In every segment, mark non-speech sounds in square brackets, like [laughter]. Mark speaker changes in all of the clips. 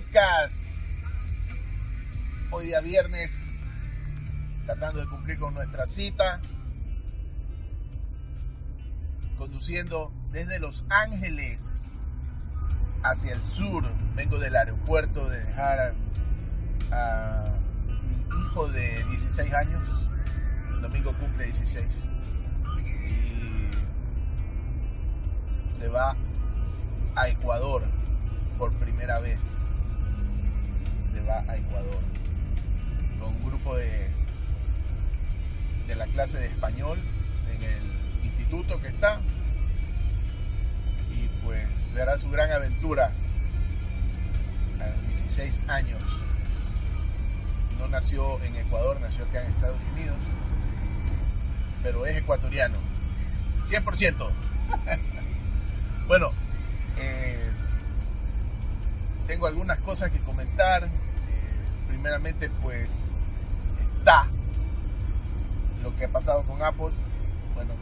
Speaker 1: podcast. Hoy día viernes, tratando de cumplir con nuestra cita, conduciendo desde Los Ángeles hacia el sur. Vengo del aeropuerto de dejar a, mi hijo de 16 años. El domingo cumple 16. Y se va a Ecuador por primera vez. A Ecuador con un grupo de, de la clase de español en el instituto que está. Y pues será su gran aventura a los 16 años. No nació en Ecuador, nació acá en Estados Unidos, pero es ecuatoriano. 100%. [laughs] bueno, eh, tengo algunas cosas que comentar. Eh, primeramente, pues está lo que ha pasado con Apple. Bueno,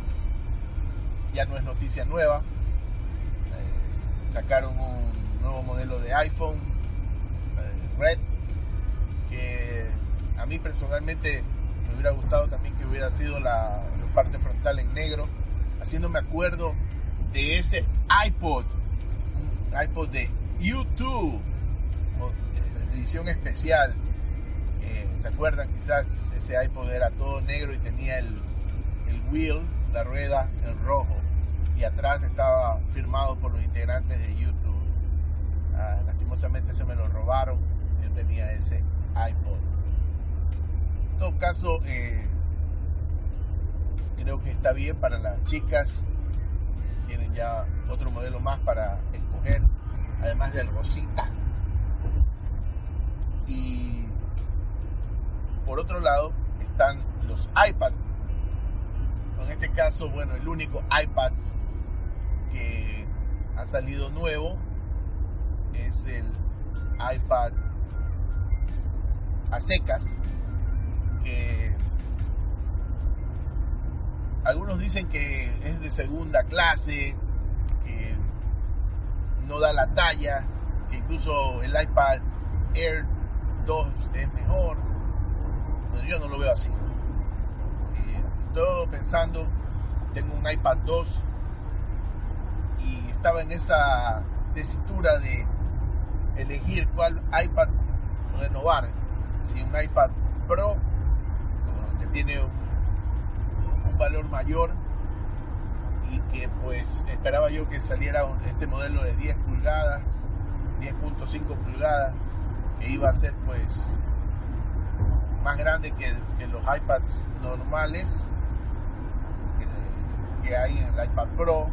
Speaker 1: ya no es noticia nueva. Eh, sacaron un nuevo modelo de iPhone Red que a mí personalmente me hubiera gustado también que hubiera sido la, la parte frontal en negro, haciéndome acuerdo de ese iPod iPod de YouTube, eh, edición especial. Eh, ¿Se acuerdan? Quizás ese iPod era todo negro y tenía el, el wheel, la rueda en rojo. Y atrás estaba firmado por los integrantes de YouTube. Ah, lastimosamente se me lo robaron. Yo tenía ese iPod. En todo caso, eh, creo que está bien para las chicas. Tienen ya otro modelo más para escoger, además del Rosita. Y por otro lado están los iPad. En este caso, bueno, el único iPad que ha salido nuevo es el iPad a secas, que algunos dicen que es de segunda clase, que no da la talla, que incluso el iPad Air 2 es mejor. Yo no lo veo así. Eh, estoy pensando, tengo un iPad 2 y estaba en esa tesitura de elegir cuál iPad renovar. Si un iPad Pro, que tiene un valor mayor, y que pues esperaba yo que saliera este modelo de 10 pulgadas, 10.5 pulgadas, que iba a ser pues más grande que, los iPads normales que, que, hay en el iPad Pro,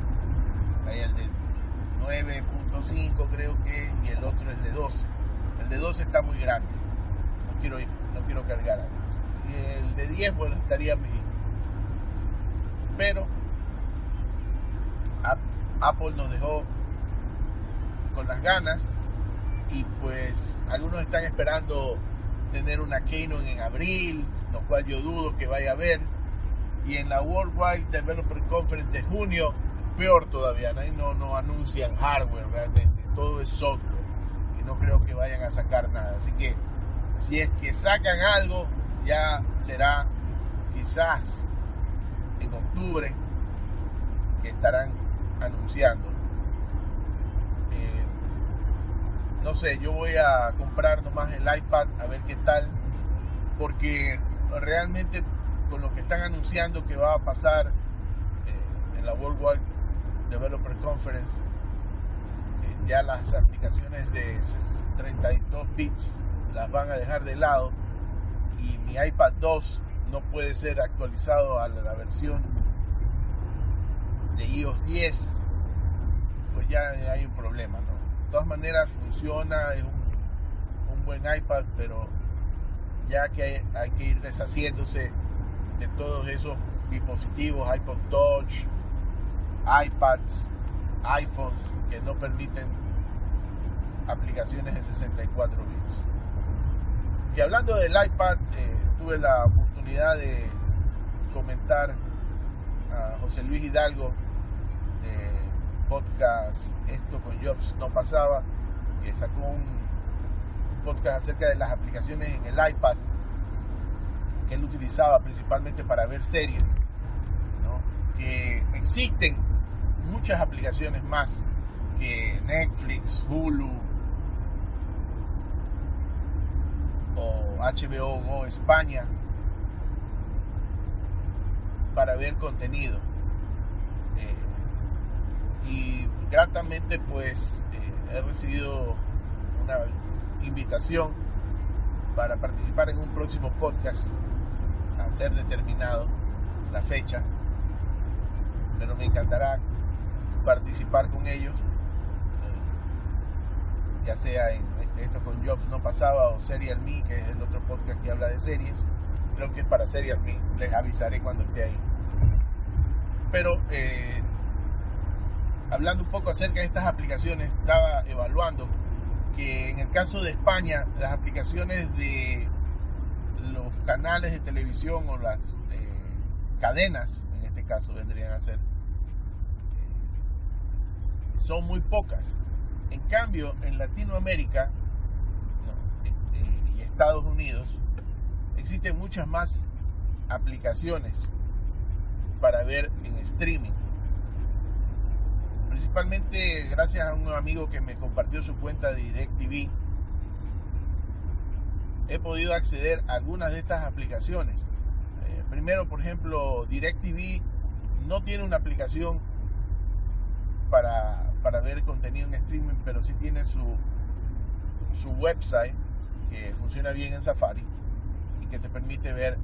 Speaker 1: hay el de 9.5 creo que y el otro es de 12. El de 12 está muy grande, no quiero, no quiero cargar. Y el de 10 bueno estaría mejor. Pero Apple nos dejó con las ganas y pues algunos están esperando tener una Keynote en abril, lo cual yo dudo que vaya a haber. Y en la Worldwide Developer Conference de junio, peor todavía, no, no anuncian hardware realmente, todo es software. Y no creo que vayan a sacar nada. Así que si es que sacan algo, ya será quizás en octubre que estarán anunciando. Eh, no sé, yo voy a comprar nomás el iPad a ver qué tal, porque realmente con lo que están anunciando que va a pasar eh, en la Worldwide Developer Conference, eh, ya las aplicaciones de 32 bits las van a dejar de lado y mi iPad 2 no puede ser actualizado a la versión de iOS 10, pues ya hay un problema, todas maneras funciona, es un, buen iPad, pero ya que hay, que ir deshaciéndose de todos esos dispositivos, iPod Touch, iPads, iPhones, que no permiten aplicaciones de 64 bits. Y hablando del iPad, eh, tuve la oportunidad de comentar a José Luis Hidalgo podcast Esto con Jobs no pasaba, sacó un, podcast acerca de las aplicaciones en el iPad que él utilizaba principalmente para ver series, que existen muchas aplicaciones más que Netflix, Hulu o HBO Go España para ver contenido. Eh, y gratamente pues eh, he recibido una invitación para participar en un próximo podcast a ser determinado la fecha pero me encantará participar con ellos eh, ya sea en esto con Jobs no pasaba o Serial Me que es el otro podcast que habla de series. Creo que es para Serial Me les avisaré cuando esté ahí. Pero eh, hablando un poco acerca de estas aplicaciones, estaba evaluando que en el caso de España, las aplicaciones de los canales de televisión o las eh, cadenas, en este caso vendrían a ser, eh, son muy pocas. En cambio, en Latinoamérica y Estados Unidos existen muchas más aplicaciones para ver en streaming. Principalmente gracias a un amigo que me compartió su cuenta de DirecTV, he podido acceder a algunas de estas aplicaciones. Eh, primero, por ejemplo, DirecTV no tiene una aplicación para, para, ver contenido en streaming, pero sí tiene su, su website que funciona bien en Safari y que te permite ver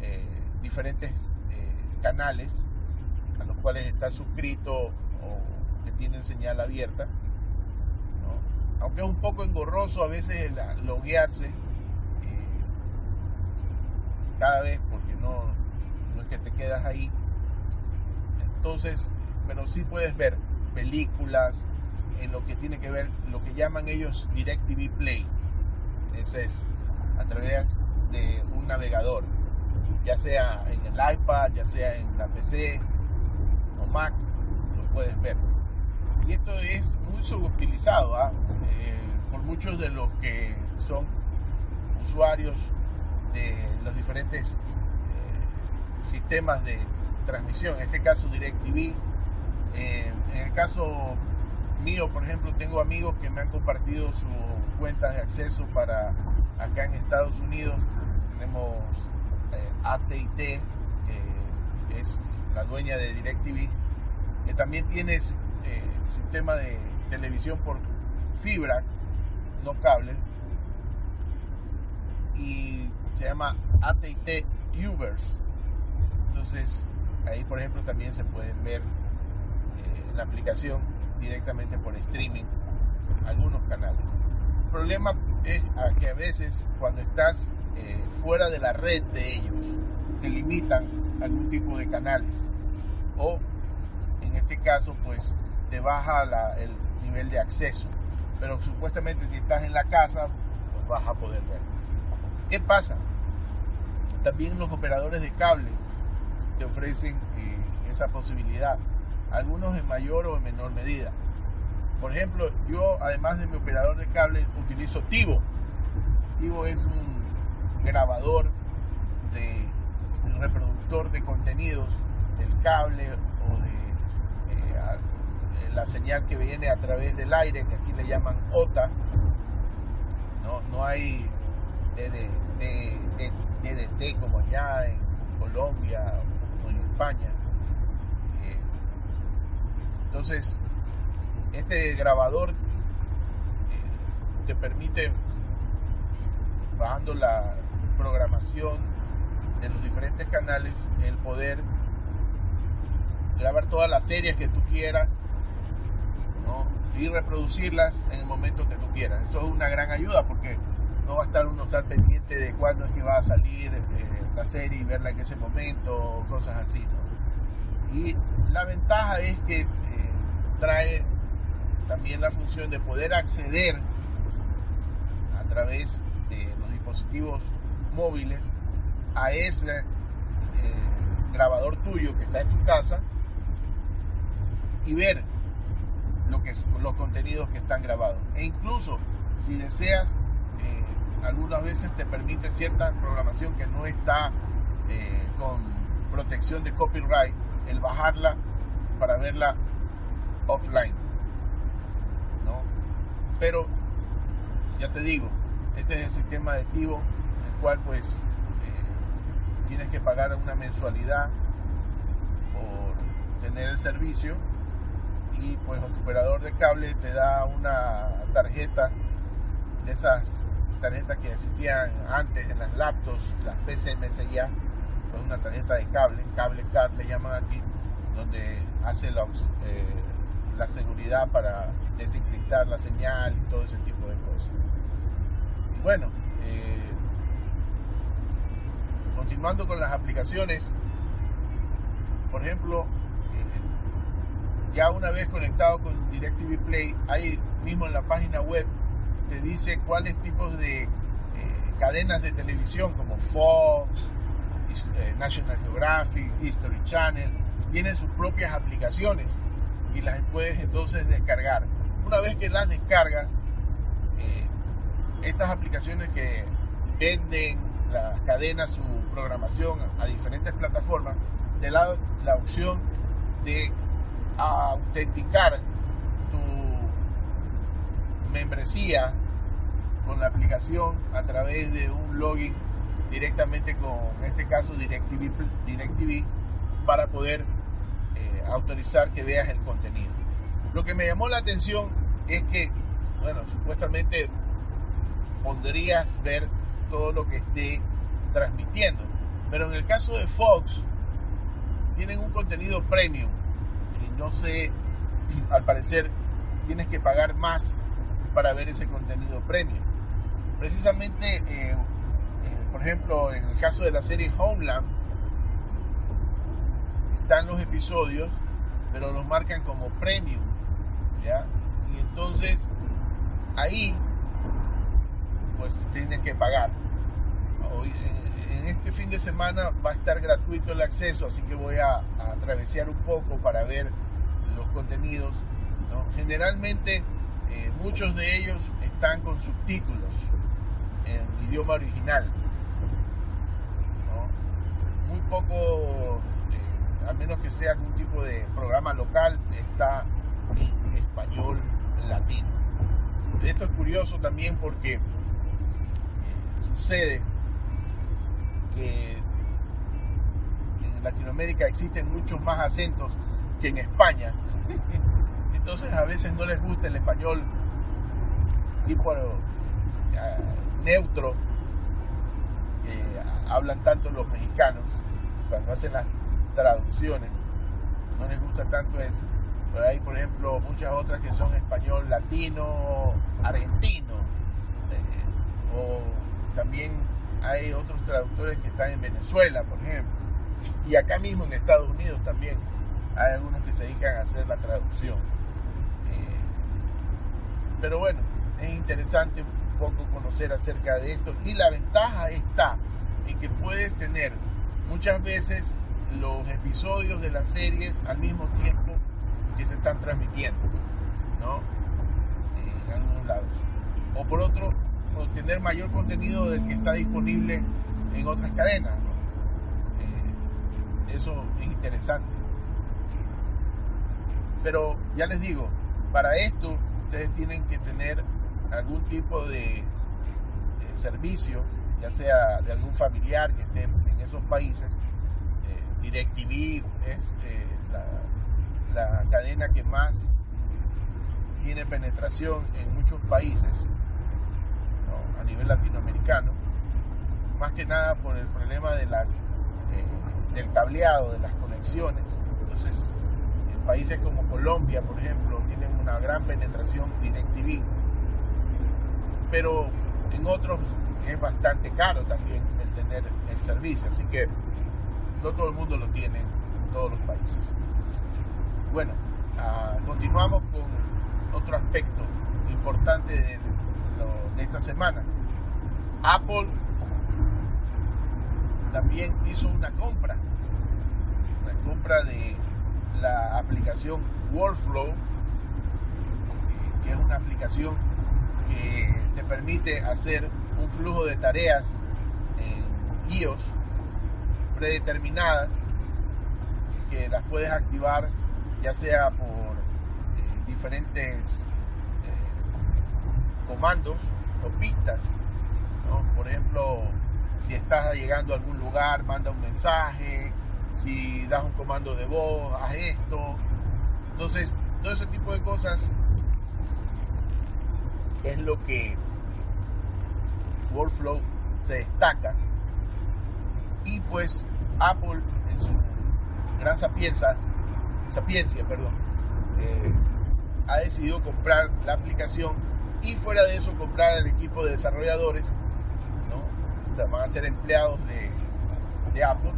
Speaker 1: eh, diferentes canales a los cuales está suscrito o que tienen señal abierta. Aunque es un poco engorroso a veces el loguearse eh, cada vez porque no, no es que te quedas ahí. Entonces, pero sí puedes ver películas en lo que tiene que ver, lo que llaman ellos DirecTV Play. Ese es a través de un navegador ya sea en el iPad, ya sea en la PC o Mac, lo puedes ver. Y esto es muy subutilizado ¿ah? eh, por muchos de los que son usuarios de los diferentes eh, sistemas de transmisión, en este caso DirecTV. Eh, en el caso mío, por ejemplo, tengo amigos que me han compartido sus cuentas de acceso para acá en Estados Unidos. Tenemos AT&T, que es la dueña de DirecTV, que también tiene eh, sistema de televisión por fibra, no cable, y se llama AT&T Ubers. Entonces, ahí por ejemplo también se pueden ver eh, la aplicación directamente por streaming algunos canales. El problema es que a veces cuando estás eh, fuera de la red de ellos, te limitan algún tipo de canales. O en este caso, pues te baja el nivel de acceso. Pero supuestamente si estás en la casa, pues vas a poder ver. ¿Qué pasa? También los operadores de cable te ofrecen eh, esa posibilidad. Algunos en mayor o en menor medida. Por ejemplo, yo además de mi operador de cable utilizo Tivo. Tivo es un grabador, de, reproductor de contenidos del cable o de la señal que viene a través del aire, que aquí le llaman OTA. No, no hay DDT como allá en Colombia o en España. Eh, entonces, este grabador eh, te permite, bajando la, programación de los diferentes canales, el poder grabar todas las series que tú quieras y reproducirlas en el momento que tú quieras. Eso es una gran ayuda porque no va a estar uno estar pendiente de cuándo es que va a salir eh, la serie y verla en ese momento, cosas así. Y la ventaja es que eh, trae también la función de poder acceder a través de los dispositivos móviles a ese eh, grabador tuyo que está en tu casa y ver lo que, los contenidos que están grabados. E incluso si deseas, eh, algunas veces te permite cierta programación que no está eh, con protección de copyright, el bajarla para verla offline. ¿no? Pero, ya te digo, este es el sistema aditivo, el cual pues eh, tienes que pagar una mensualidad por tener el servicio y pues el operador de cable te da una tarjeta de esas tarjetas que existían antes en las laptops, las PCMSIA, pues una tarjeta de cable, cable card le llaman aquí, donde hace la, eh, la seguridad para desencriptar la señal y todo ese tipo de cosas. Y bueno, eh, continuando con las aplicaciones, por ejemplo, ya una vez conectado con DirecTV Play, ahí mismo en la página web te dice cuáles tipos de eh, cadenas de televisión como Fox, eh, National Geographic, History Channel, tienen sus propias aplicaciones y las puedes entonces descargar. Una vez que las descargas, eh, estas aplicaciones que venden las cadenas su programación a diferentes plataformas, te da la opción de autenticar tu membresía con la aplicación a través de un login directamente con, en este caso, DirecTV, DirecTV para poder eh, autorizar que veas el contenido. Lo que me llamó la atención es que, bueno, supuestamente podrías ver todo lo que esté transmitiendo, pero en el caso de Fox, tienen un contenido premium no sé, [clears throat] al parecer tienes que pagar más para ver ese contenido premium. Precisamente, eh, eh, por ejemplo, en el caso de la serie Homeland, están los episodios, pero los marcan como premium, ¿ya? Y entonces, ahí, pues tienes que pagar. En este fin de semana va a estar gratuito el acceso, así que voy a, a un poco para ver los contenidos. Generalmente eh, muchos de ellos están con subtítulos en idioma original. Muy poco, eh, a menos que sea algún tipo de programa local, está en español latino. Esto es curioso también porque eh, sucede en Latinoamérica existen muchos más acentos que en España. [laughs] Entonces a veces no les gusta el español tipo uh, neutro que hablan tanto los mexicanos cuando hacen las traducciones. No les gusta tanto eso. Pero hay, por ejemplo, muchas otras que son español latino, argentino. Eh, o también hay otros traductores que están en Venezuela, por ejemplo. Y acá mismo en Estados Unidos también hay algunos que se dedican a hacer la traducción. Eh, pero bueno, es interesante un poco conocer acerca de esto y la ventaja está en que puedes tener muchas veces los episodios de las series al mismo tiempo que se están transmitiendo, ¿no? En algunos lados. O por otro, obtener mayor contenido del que está disponible en otras cadenas. Eh, eso es interesante. Pero ya les digo, para esto ustedes tienen que tener algún tipo de, servicio, ya sea de algún familiar que esté en esos países. Eh, DirecTV es eh, la, cadena que más tiene penetración en muchos países a nivel latinoamericano, más que nada por el problema de las, eh, del cableado, de las conexiones. Entonces, países como Colombia, por ejemplo, tienen una gran penetración DirecTV, pero en otros es bastante caro también el tener el servicio, así que no todo el mundo lo tiene en todos los países. Bueno, ah, continuamos con otro aspecto importante de, de esta semana. Apple también hizo una compra, una compra de la aplicación Workflow que es una aplicación que te permite hacer un flujo de tareas en iOS predeterminadas que las puedes activar ya sea por eh, diferentes comandos o pistas. Por ejemplo, si estás llegando a algún lugar, manda un mensaje, si das un comando de voz, haz esto. Entonces, todo ese tipo de cosas es lo que Workflow se destaca. Y pues Apple en su gran sapiencia, sapiencia perdón, eh, ha decidido comprar la aplicación y fuera de eso comprar el equipo de desarrolladores, ¿no? van a ser empleados de, de Apple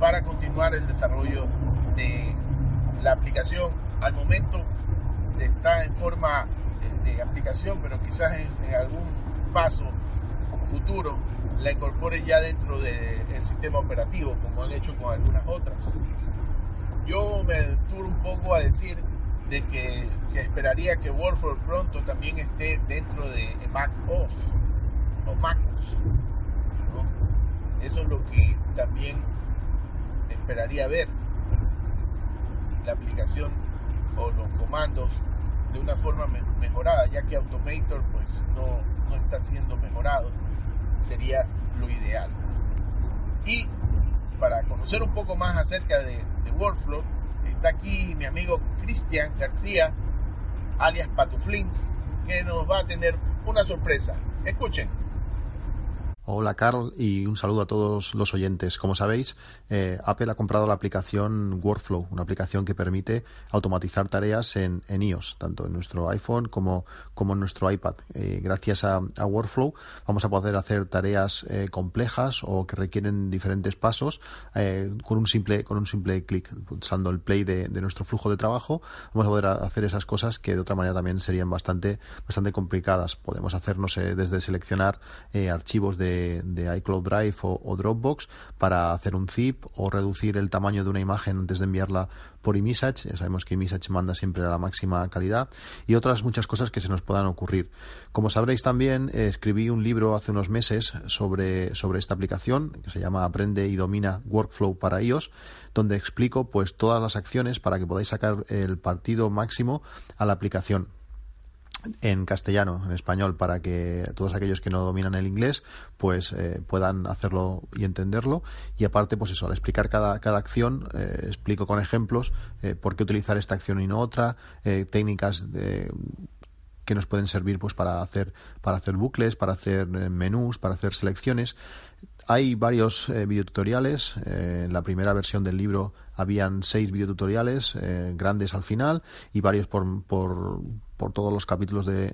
Speaker 1: para continuar el desarrollo de la aplicación. Al momento está en forma de, aplicación, pero quizás en, algún paso futuro la incorpore ya dentro del sistema operativo, como han hecho con algunas otras. Yo me deturo un poco a decir de que, esperaría que Workflow pronto también esté dentro de Mac OS o MacOS. Eso es lo que también esperaría ver. La aplicación o los comandos de una forma mejorada, ya que Automator pues no, no está siendo mejorado, sería lo ideal. Y para conocer un poco más acerca de, de Workflow, está aquí mi amigo Cristian García, alias Patuflin, que nos va a tener una sorpresa. Escuchen.
Speaker 2: Hola Carl y un saludo a todos los oyentes. Como sabéis, eh, Apple ha comprado la aplicación Workflow, una aplicación que permite automatizar tareas en, iOS, tanto en nuestro iPhone como, en nuestro iPad. Eh, gracias a, Workflow vamos a poder hacer tareas eh, complejas o que requieren diferentes pasos con un simple con un simple clic, usando el play de, nuestro flujo de trabajo. Vamos a poder hacer esas cosas que de otra manera también serían bastante bastante complicadas. Podemos hacernos desde seleccionar archivos de de, iCloud Drive o, Dropbox para hacer un zip o reducir el tamaño de una imagen antes de enviarla por eMessage. Ya sabemos que eMessage manda siempre a la máxima calidad y otras muchas cosas que se nos puedan ocurrir. Como sabréis también, eh, escribí un libro hace unos meses sobre, sobre esta aplicación que se llama Aprende y domina Workflow para iOS donde explico pues todas las acciones para que podáis sacar el partido máximo a la aplicación en castellano, en español, para que todos aquellos que no dominan el inglés pues eh, puedan hacerlo y entenderlo. Y aparte, pues eso, al explicar cada, cada acción, eh, explico con ejemplos eh, por qué utilizar esta acción y no otra, técnicas que nos pueden servir pues para hacer para hacer bucles, para hacer menús, para hacer selecciones. Hay varios videotutoriales. en la primera versión del libro habían seis videotutoriales grandes al final y varios por por todos los capítulos de,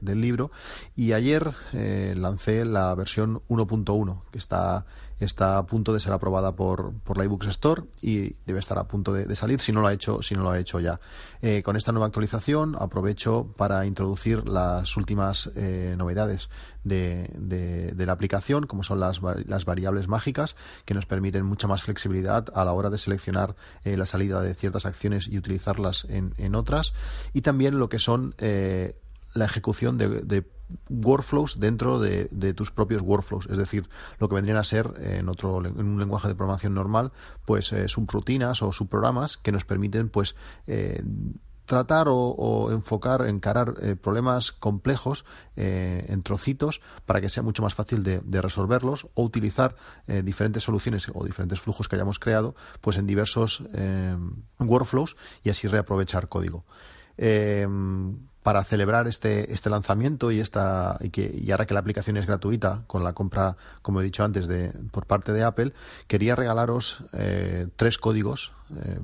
Speaker 2: del libro. Y ayer eh, lancé la versión 1.1, que está, está a punto de ser aprobada por, por la eBooks Store y debe estar a punto de, salir si no lo ha hecho, si no lo ha hecho ya. Eh, con esta nueva actualización aprovecho para introducir las últimas eh, novedades de, de, la aplicación, como son las, las variables mágicas, que nos permiten mucha más flexibilidad a la hora de seleccionar la salida de ciertas acciones y utilizarlas en, en otras. Y también lo que son eh, la ejecución de, workflows dentro de, tus propios workflows, es decir, lo que vendrían a ser en otro en un lenguaje de programación normal, pues eh, subrutinas o subprogramas que nos permiten pues eh, tratar o, enfocar, encarar problemas complejos en trocitos para que sea mucho más fácil de, resolverlos o utilizar diferentes soluciones o diferentes flujos que hayamos creado pues en diversos workflows y así reaprovechar código para celebrar este, este lanzamiento y esta y que y ahora que la aplicación es gratuita con la compra como he dicho antes de por parte de Apple quería regalaros eh, tres códigos eh,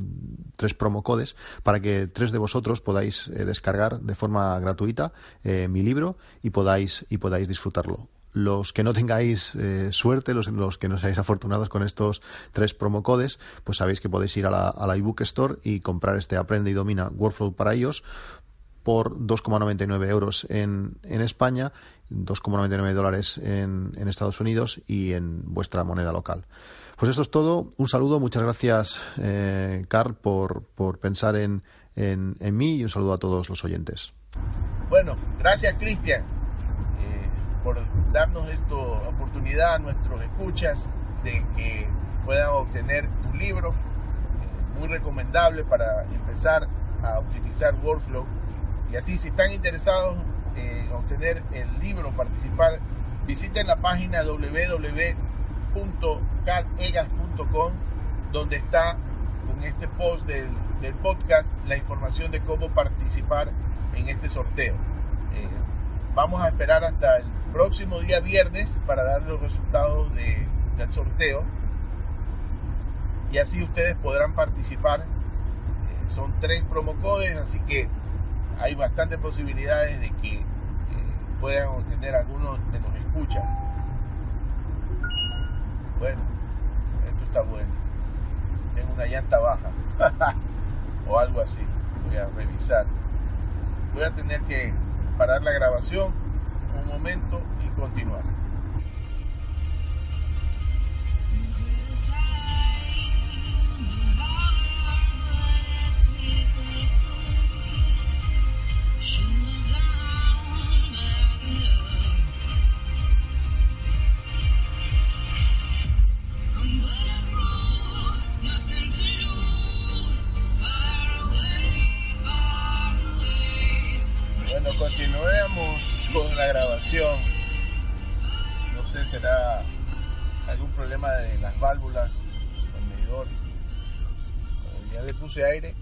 Speaker 2: tres promocodes para que tres de vosotros podáis eh, descargar de forma gratuita mi libro y podáis y podáis disfrutarlo. Los que no tengáis suerte, los, los, que no seáis afortunados con estos tres promocodes, pues sabéis que podéis ir a la, a la iBook Store y comprar este Aprende y Domina Workflow para ellos por 2,99 euros en, en España, 2,99 dólares en, en Estados Unidos y en vuestra moneda local. Pues eso es todo. Un saludo. Muchas gracias, eh, Carl, por, por pensar en, en, en mí y un saludo a todos los oyentes.
Speaker 1: Bueno, gracias Cristian eh, por darnos esta oportunidad a nuestros escuchas de que puedan obtener tu libro, eh, muy recomendable para empezar a utilizar Workflow. Y así, si están interesados en obtener el libro, participar, visiten la página www.calegas.com donde está con este post del, del, podcast la información de cómo participar en este sorteo. Eh, vamos a esperar hasta el próximo día viernes para dar los resultados de, del sorteo y así ustedes podrán participar. Eh, son tres promocodes, así que hay bastantes posibilidades de que eh, puedan obtener algunos de los escuchas. Bueno, esto está bueno. Tengo una llanta baja [laughs] o algo así. Voy a revisar. Voy a tener que parar la grabación un momento y continuar. Con la grabación. No sé, será algún problema de las válvulas del medidor. Ya le puse aire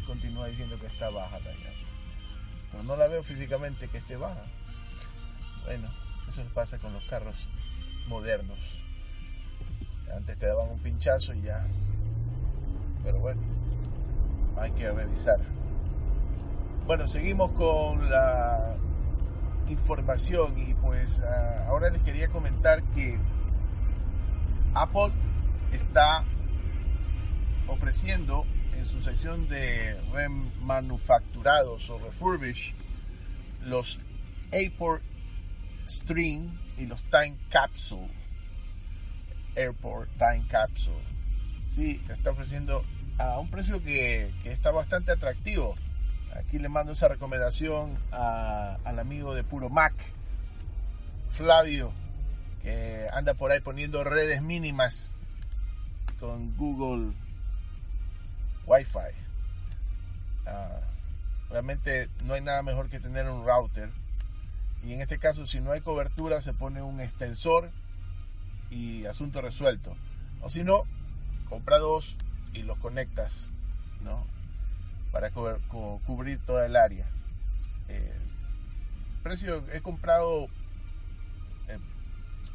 Speaker 1: y continúa diciendo que está baja la Pero no la veo físicamente que esté baja. Bueno, eso pasa con los carros modernos. Antes te daban un pinchazo y ya. Pero bueno, hay que revisar. Bueno, seguimos con la información y pues ah, ahora les quería comentar que Apple está ofreciendo en su sección de remanufacturados o refurbish los Airport String y los Time Capsule. Airport Time Capsule. Sí, está ofreciendo a un precio que, que está bastante atractivo. Aquí le mando esa recomendación al amigo de Puro Mac, Flavio, que anda por ahí poniendo redes mínimas con Google Wi-Fi. Ah, realmente no hay nada mejor que tener un router. Y en este caso, si no hay cobertura, se pone un extensor y asunto resuelto. O si no, compra dos y los conectas. ¿no? Para cubrir toda el área. Eh, precio he comprado eh,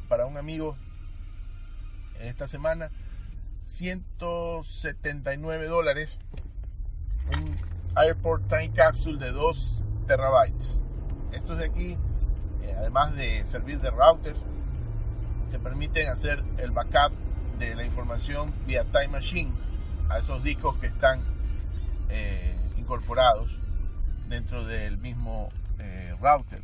Speaker 1: para un amigo esta semana 179 dólares un Airport Time Capsule de 2 terabytes. Estos de aquí, eh, además de servir de routers, te permiten hacer el backup de la información vía Time Machine a esos discos que están incorporados dentro del mismo eh, router.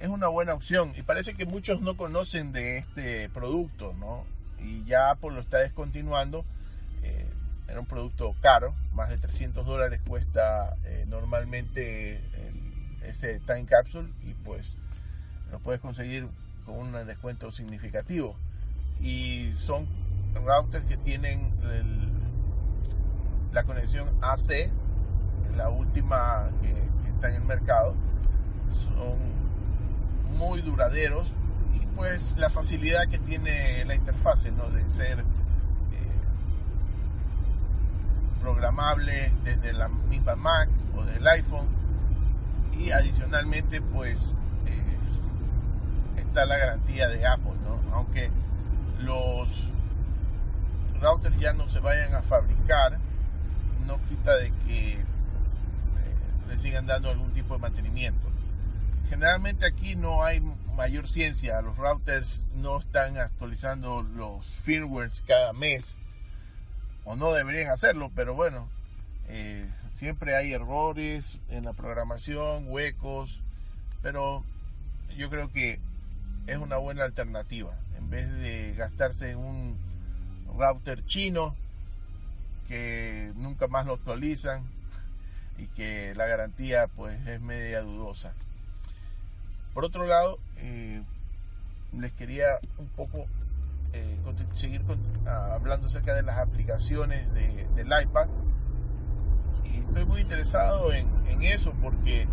Speaker 1: Es una buena opción y parece que muchos no conocen de este producto, ¿no? Y ya Apple lo está descontinuando. Eh, era un producto caro, más de 300 dólares cuesta normalmente ese Time Capsule y pues lo puedes conseguir con un descuento significativo. Y son routers que tienen el, la conexión AC, la última que, está en el mercado, son muy duraderos y pues la facilidad que tiene la interfase, ¿no? De ser eh, programable desde la misma Mac o del iPhone y adicionalmente pues eh, está la garantía de Apple, ¿no? Aunque los routers ya no se vayan a fabricar, no quita de que eh, le sigan dando algún tipo de mantenimiento. Generalmente aquí no hay mayor ciencia, los routers no están actualizando los firmwares cada mes, o no deberían hacerlo, pero bueno, eh, siempre hay errores en la programación, huecos, pero yo creo que es una buena alternativa. En vez de gastarse en un router chino, que nunca más lo actualizan. y que la garantía pues es media dudosa. Por otro lado, eh, les quería un poco eh, seguir ah, hablando acerca de las aplicaciones del iPad. Y estoy muy interesado en, eso porque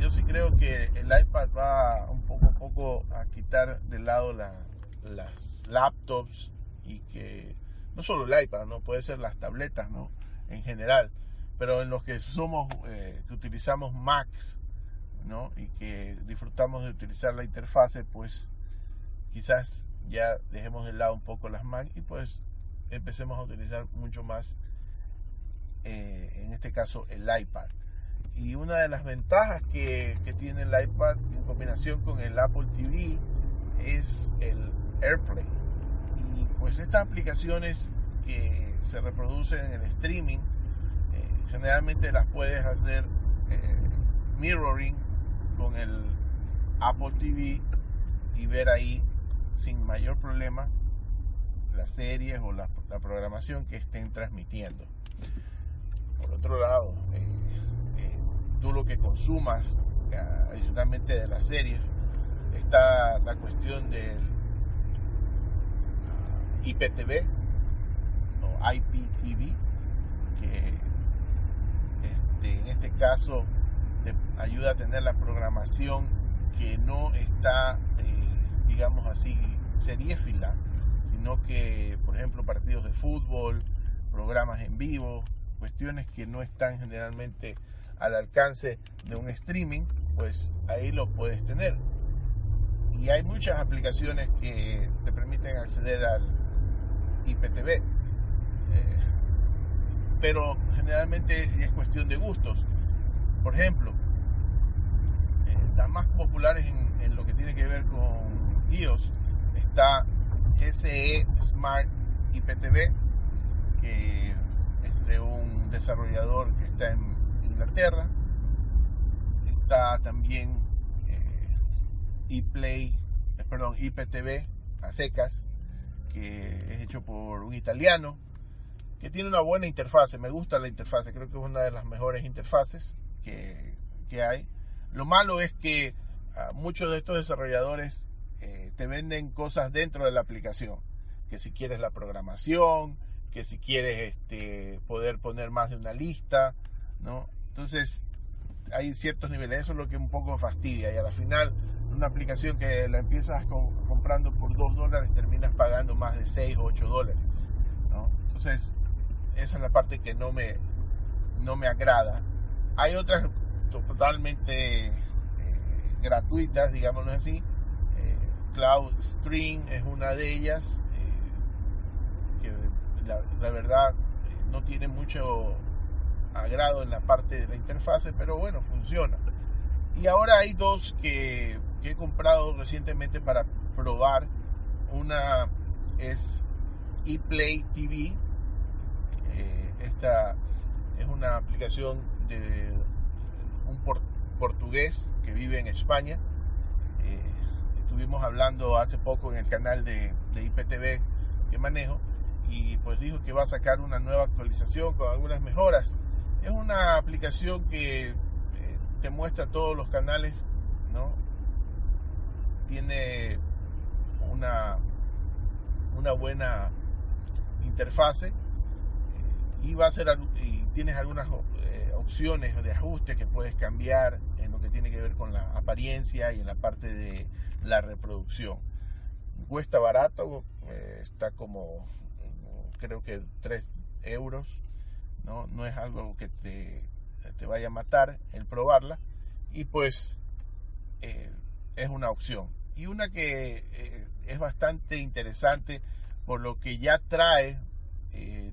Speaker 1: yo sí creo que el iPad va un poco a poco a quitar de lado las laptops y que no solo el iPad, no puede ser las tabletas, ¿no? En general, pero en los que somos, eh, que utilizamos Macs, ¿no? Y que disfrutamos de utilizar la interfase, pues quizás ya dejemos de lado un poco las Mac y pues empecemos a utilizar mucho más, eh, en este caso, el iPad. Y una de las ventajas que, que tiene el iPad en combinación con el Apple TV es el AirPlay. Y pues estas aplicaciones que se reproducen en el streaming, eh, generalmente las puedes hacer eh, mirroring con el Apple TV y ver ahí sin mayor problema las series o la, programación que estén transmitiendo. Por otro lado, eh, tú lo que consumas adicionalmente de las series, está la cuestión del IPTV o IPTV, que este, en este caso te ayuda a tener la programación que no está, eh, digamos así, seriéfila, sino que, por ejemplo, partidos de fútbol, programas en vivo, cuestiones que no están generalmente al alcance de un streaming, pues ahí lo puedes tener. Y hay muchas aplicaciones que te permiten acceder al IPTV. Eh, pero generalmente es cuestión de gustos. Por ejemplo, eh, las más populares en, lo que tiene que ver con iOS está SE Smart IPTV, que es de un desarrollador que está en Inglaterra. Está también eh, iPlay, eh, perdón, IPTV a secas, que es hecho por un italiano, que tiene una buena interfase. Me gusta la interfase, creo que es una de las mejores interfaces que, que hay. Lo malo es que ah, muchos de estos desarrolladores eh, te venden cosas dentro de la aplicación. Que si quieres la programación, que si quieres este, poder poner más de una lista, ¿no? Entonces, hay ciertos niveles. Eso es lo que un poco fastidia. Y a la final, una aplicación que la empiezas comprando por 2 dólares, terminas pagando más de 6 o 8 dólares. Entonces, esa es la parte que no me, no me agrada. Hay otras totalmente eh, gratuitas, digámoslo así, Cloud Stream es una de ellas, eh, que la, verdad eh, no tiene mucho agrado en la parte de la interfase, pero bueno, funciona. Y ahora hay dos que, he comprado recientemente para probar. Una es ePlay TV. esta es una aplicación de un portugués que vive en España estuvimos hablando hace poco en el canal de, IPTV que manejo y pues dijo que va a sacar una nueva actualización con algunas mejoras. Es una aplicación que eh, te muestra todos los canales, ¿no? Tiene una, una buena interfase eh, y va a ser y tienes algunas eh, opciones de ajuste que puedes cambiar en lo que tiene que ver con la apariencia y en la parte de la reproducción. Cuesta barato, eh, está como creo que 3 euros, ¿no? no es algo que te, te vaya a matar el probarla y pues es una opción. Y una que eh, es bastante interesante por lo que ya trae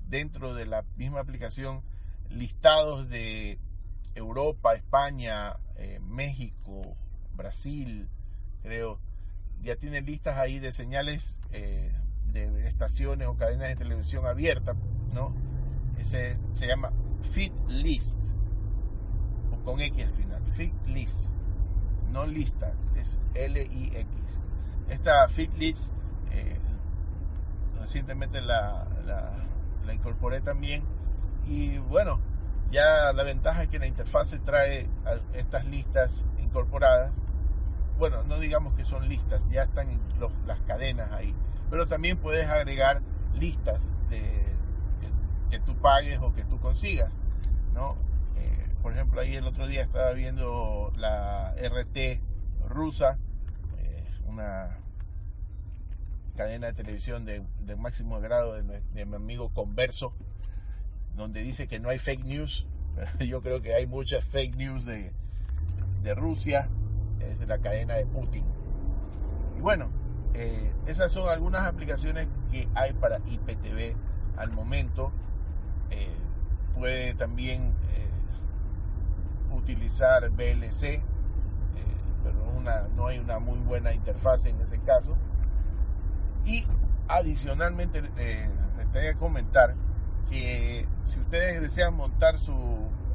Speaker 1: dentro de la misma aplicación listados de Europa, España, México, Brasil, creo, ya tiene listas ahí de señales eh, de estaciones o cadenas de televisión abiertas, ¿no? Ese se llama Fit List, o con X al final, Fit List, no lista, es L-I-X. Esta Fit List eh, recientemente la, la, incorporé también y bueno, Ya la ventaja es que la interfase trae estas listas incorporadas. Bueno, no digamos que son listas, ya están las cadenas ahí. Pero también puedes agregar listas de, que, tú pagues o que tú consigas. ¿no? Por ejemplo, ahí el otro día estaba viendo la RT rusa, eh, una cadena de televisión de, máximo grado de, de mi amigo Converso donde dice que no hay fake news. [laughs] Yo creo que hay muchas fake news de, de Rusia, es la cadena de Putin. Y bueno, eh, esas son algunas aplicaciones que hay para IPTV al momento. Eh, puede también utilizar VLC, pero una, no hay una muy buena interfaz en ese caso. Y adicionalmente, les tengo que comentar que si ustedes desean montar su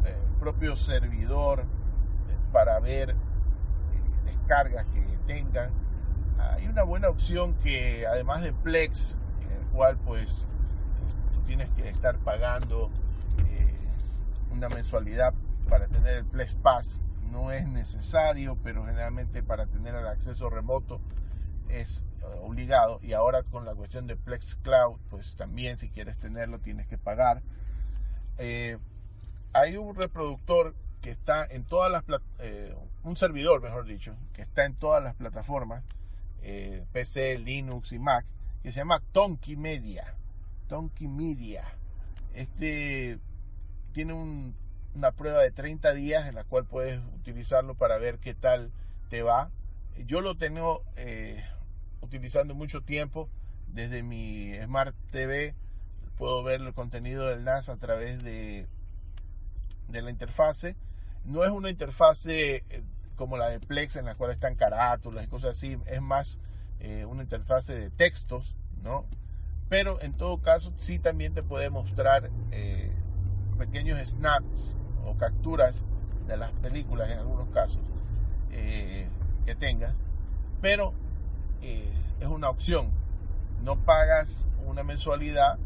Speaker 1: eh, propio servidor eh, para ver eh, descargas que tengan, hay una buena opción que además de Plex, en el cual pues tú tienes que estar pagando una mensualidad para tener el Plex Pass, no es necesario, pero generalmente para tener el acceso remoto es eh, obligado y ahora con la cuestión de Plex Cloud, pues también si quieres tenerlo tienes que pagar. Eh, hay un reproductor que está en todas las eh, un servidor, mejor dicho, que está en todas las plataformas, PC, Linux y Mac, que se llama Tonki Media. Tonki Media. Este tiene una prueba de 30 días en la cual puedes utilizarlo para ver qué tal te va. Yo lo tengo utilizando mucho tiempo desde mi Smart TV. Puedo ver el contenido del NAS a través de, de la interfase. No es una interfase eh, como la de Plex en la cual están carátulas y cosas así. Es más eh, una interfase de textos, ¿no? Pero en todo caso sí también te puede mostrar eh, pequeños snaps o capturas de las películas en algunos casos que tengas. Pero es una opción. No pagas una mensualidad,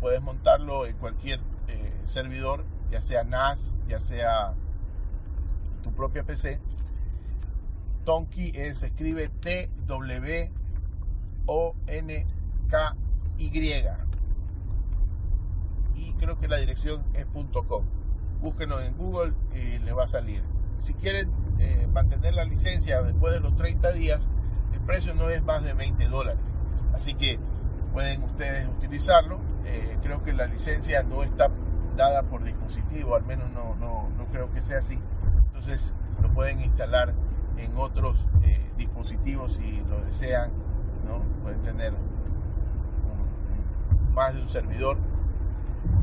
Speaker 1: puedes montarlo en cualquier eh, servidor, ya sea NAS, ya sea tu propia PC. Tonki se escribe T-W-O-N-K-Y. Y creo que la dirección es .com. Búsquenlo en Google y les va a salir. Si quieren eh, mantener la licencia después de los 30 días, precio no es más de 20 dólares. Así que pueden ustedes utilizarlo. Eh, creo que la licencia no está dada por dispositivo, al menos no, no, no creo que sea así. Entonces lo pueden instalar en otros eh, dispositivos si lo desean. ¿no? Pueden tener más de un servidor.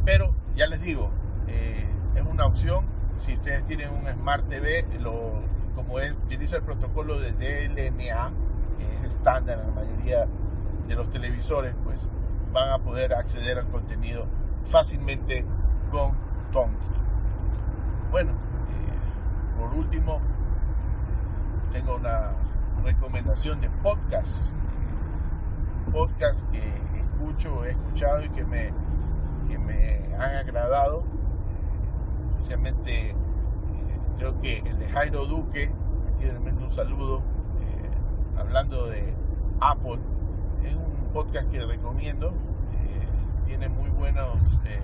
Speaker 1: Pero ya les digo, es una opción. Si ustedes tienen un Smart TV, lo, como es, utiliza el protocolo de DLNA, es estándar en la mayoría de los televisores, pues van a poder acceder al contenido fácilmente con Tonki. Bueno, eh, por último, tengo una recomendación de podcast. Podcast que escucho, he escuchado y que me, que me han agradado. Especialmente, eh, creo que el de Jairo Duque, aquí les mando un saludo, hablando de Apple. Es un podcast que recomiendo. Eh, tiene muy buenos eh,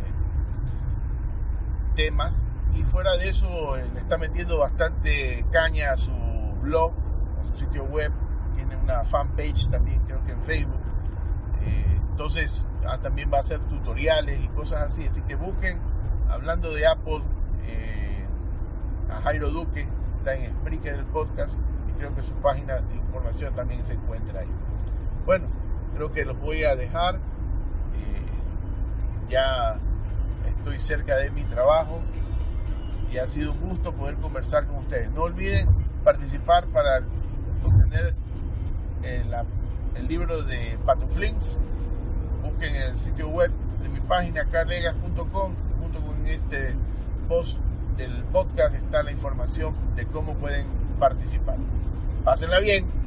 Speaker 1: temas. Y fuera de eso, eh, le está metiendo bastante caña a su blog, a su sitio web. Tiene una fanpage también, creo que en Facebook. entonces, ah, también va a hacer tutoriales y cosas así. Así que busquen, hablando de Apple, a Jairo Duque, está en Spreaker el podcast creo que su página de información también se encuentra ahí. Bueno, creo que los voy a dejar. Eh, ya estoy cerca de mi trabajo y ha sido un gusto poder conversar con ustedes. No olviden participar para obtener el, el libro de Patuflinks. Busquen el sitio web de mi página carlegas.com junto con este del podcast está la información de cómo pueden participar. Pásenla bien.